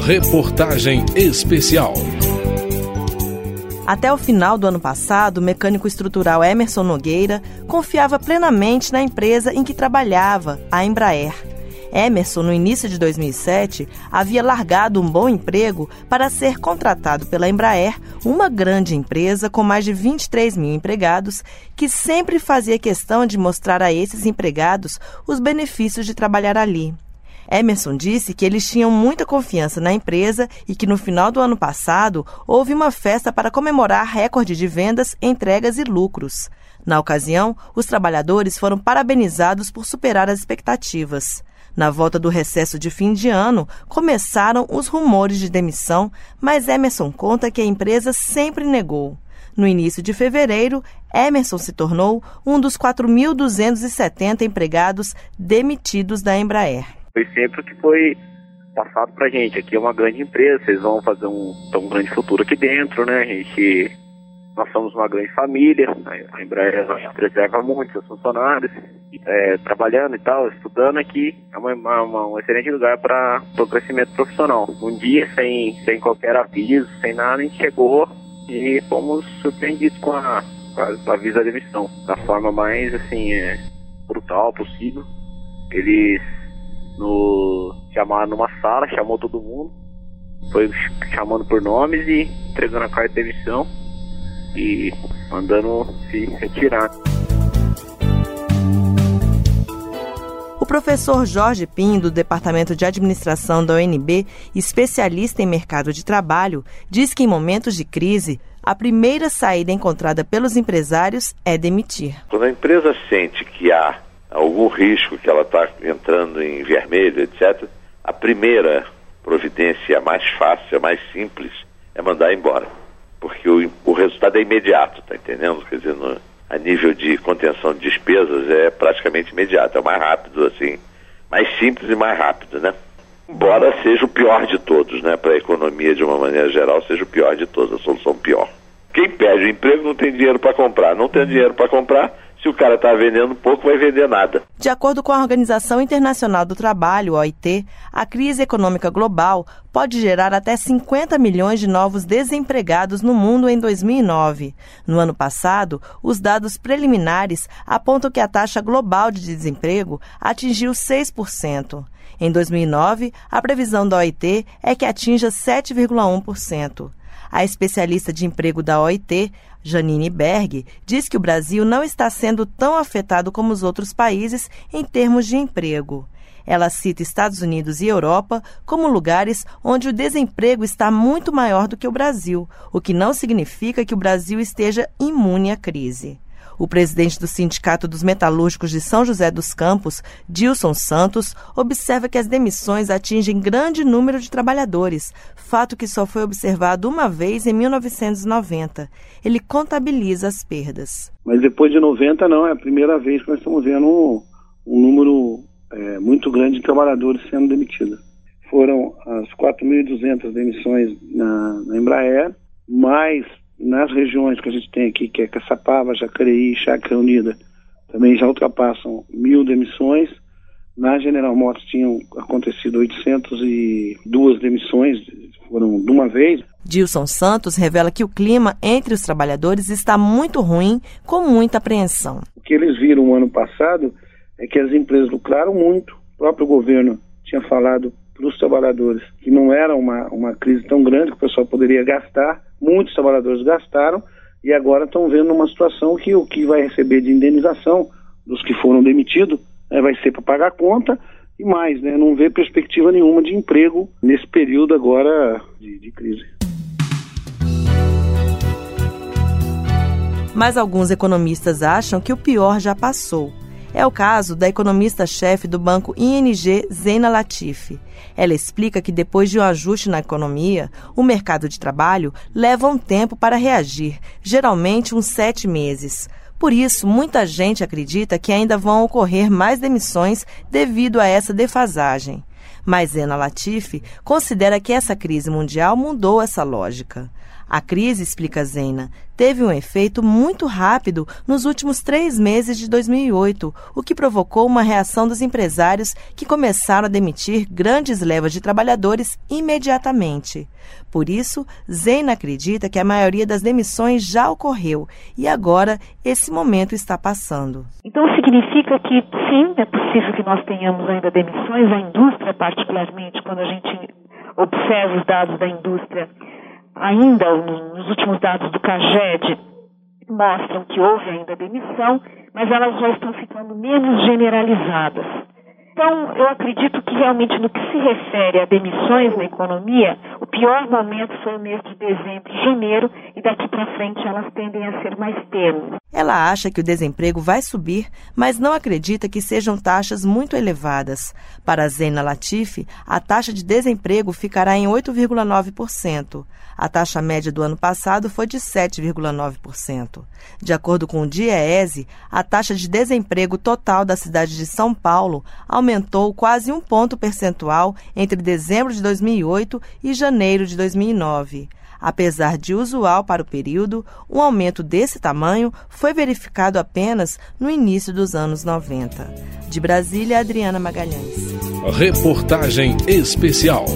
Reportagem especial. Até o final do ano passado, o mecânico estrutural Emerson Nogueira confiava plenamente na empresa em que trabalhava, a Embraer. Emerson, no início de 2007, havia largado um bom emprego para ser contratado pela Embraer, uma grande empresa com mais de 23 mil empregados, que sempre fazia questão de mostrar a esses empregados os benefícios de trabalhar ali. Emerson disse que eles tinham muita confiança na empresa e que no final do ano passado houve uma festa para comemorar recorde de vendas, entregas e lucros. Na ocasião, os trabalhadores foram parabenizados por superar as expectativas. Na volta do recesso de fim de ano, começaram os rumores de demissão, mas Emerson conta que a empresa sempre negou. No início de fevereiro, Emerson se tornou um dos 4.270 empregados demitidos da Embraer. Foi sempre o que foi passado pra gente. Aqui é uma grande empresa, vocês vão fazer um, um grande futuro aqui dentro, né? A gente. Nós somos uma grande família, a Embraer preserva muito seus funcionários, é, trabalhando e tal, estudando aqui, é uma, uma, um excelente lugar para o crescimento profissional. Um dia, sem, sem qualquer aviso, sem nada, a gente chegou e fomos surpreendidos com a, com a aviso da demissão, da forma mais, assim, é, brutal possível. Eles no chamaram numa sala, chamou todo mundo, foi chamando por nomes e entregando a carta de demissão e mandando se retirar. O professor Jorge Pim, do Departamento de Administração da UNB, especialista em mercado de trabalho, diz que em momentos de crise, a primeira saída encontrada pelos empresários é demitir. Quando a empresa sente que há algum risco que ela está entrando em vermelho, etc., a primeira providência, a mais fácil, a mais simples, é mandar embora. Porque o, o resultado é imediato, tá entendendo? Quer dizer, no, a nível de contenção de despesas é praticamente imediato, é mais rápido, assim, mais simples e mais rápido, né? Embora seja o pior de todos, né? Para a economia, de uma maneira geral, seja o pior de todos, a solução pior. Quem perde o emprego não tem dinheiro para comprar. Não tem dinheiro para comprar, se o cara está vendendo pouco, vai vender nada. De acordo com a Organização Internacional do Trabalho, OIT, a crise econômica global pode gerar até 50 milhões de novos desempregados no mundo em 2009. No ano passado, os dados preliminares apontam que a taxa global de desemprego atingiu 6%. Em 2009, a previsão da OIT é que atinja 7,1%. A especialista de emprego da OIT, Janine Berg, diz que o Brasil não está sendo tão afetado como os outros países em termos de emprego. Ela cita Estados Unidos e Europa como lugares onde o desemprego está muito maior do que o Brasil, o que não significa que o Brasil esteja imune à crise. O presidente do Sindicato dos Metalúrgicos de São José dos Campos, Dilson Santos, observa que as demissões atingem grande número de trabalhadores, fato que só foi observado uma vez em 1990. Ele contabiliza as perdas. Mas depois de 90, não, é a primeira vez que nós estamos vendo um, um número é, muito grande de trabalhadores sendo demitidos. Foram as 4.200 demissões na, na Embraer, mais nas regiões que a gente tem aqui, que é Caçapava, Jacareí, Chácara Unida, também já ultrapassam mil demissões. Na General Motors tinham acontecido 802 demissões, foram de uma vez. Dilson Santos revela que o clima entre os trabalhadores está muito ruim, com muita apreensão. O que eles viram no ano passado é que as empresas lucraram muito. O próprio governo tinha falado para os trabalhadores que não era uma, uma crise tão grande que o pessoal poderia gastar muitos trabalhadores gastaram e agora estão vendo uma situação que o que vai receber de indenização dos que foram demitidos né, vai ser para pagar a conta e mais, né, não vê perspectiva nenhuma de emprego nesse período agora de, de crise. Mas alguns economistas acham que o pior já passou. É o caso da economista-chefe do banco ING, Zena Latifi. Ela explica que depois de um ajuste na economia, o mercado de trabalho leva um tempo para reagir, geralmente uns sete meses. Por isso, muita gente acredita que ainda vão ocorrer mais demissões devido a essa defasagem. Mas Zena Latifi considera que essa crise mundial mudou essa lógica. A crise, explica Zena, teve um efeito muito rápido nos últimos três meses de 2008, o que provocou uma reação dos empresários que começaram a demitir grandes levas de trabalhadores imediatamente. Por isso, Zena acredita que a maioria das demissões já ocorreu e agora esse momento está passando. Então significa que sim, é possível que nós tenhamos ainda demissões, a indústria particularmente, quando a gente observa os dados da indústria ainda nos últimos dados do CAGED mostram que houve ainda demissão, mas elas já estão ficando menos generalizadas. Então, eu acredito que realmente no que se refere a demissões na economia, o pior momento foi o mês de dezembro e janeiro, e daqui para frente elas tendem a ser mais tênues. Ela acha que o desemprego vai subir, mas não acredita que sejam taxas muito elevadas. Para Zena Latifi, a taxa de desemprego ficará em 8,9%. A taxa média do ano passado foi de 7,9%. De acordo com o DIEESE, a taxa de desemprego total da cidade de São Paulo aumentou quase um ponto percentual entre dezembro de 2008 e janeiro de 2009. Apesar de usual para o período, um aumento desse tamanho foi verificado apenas no início dos anos 90. De Brasília, Adriana Magalhães. Reportagem especial.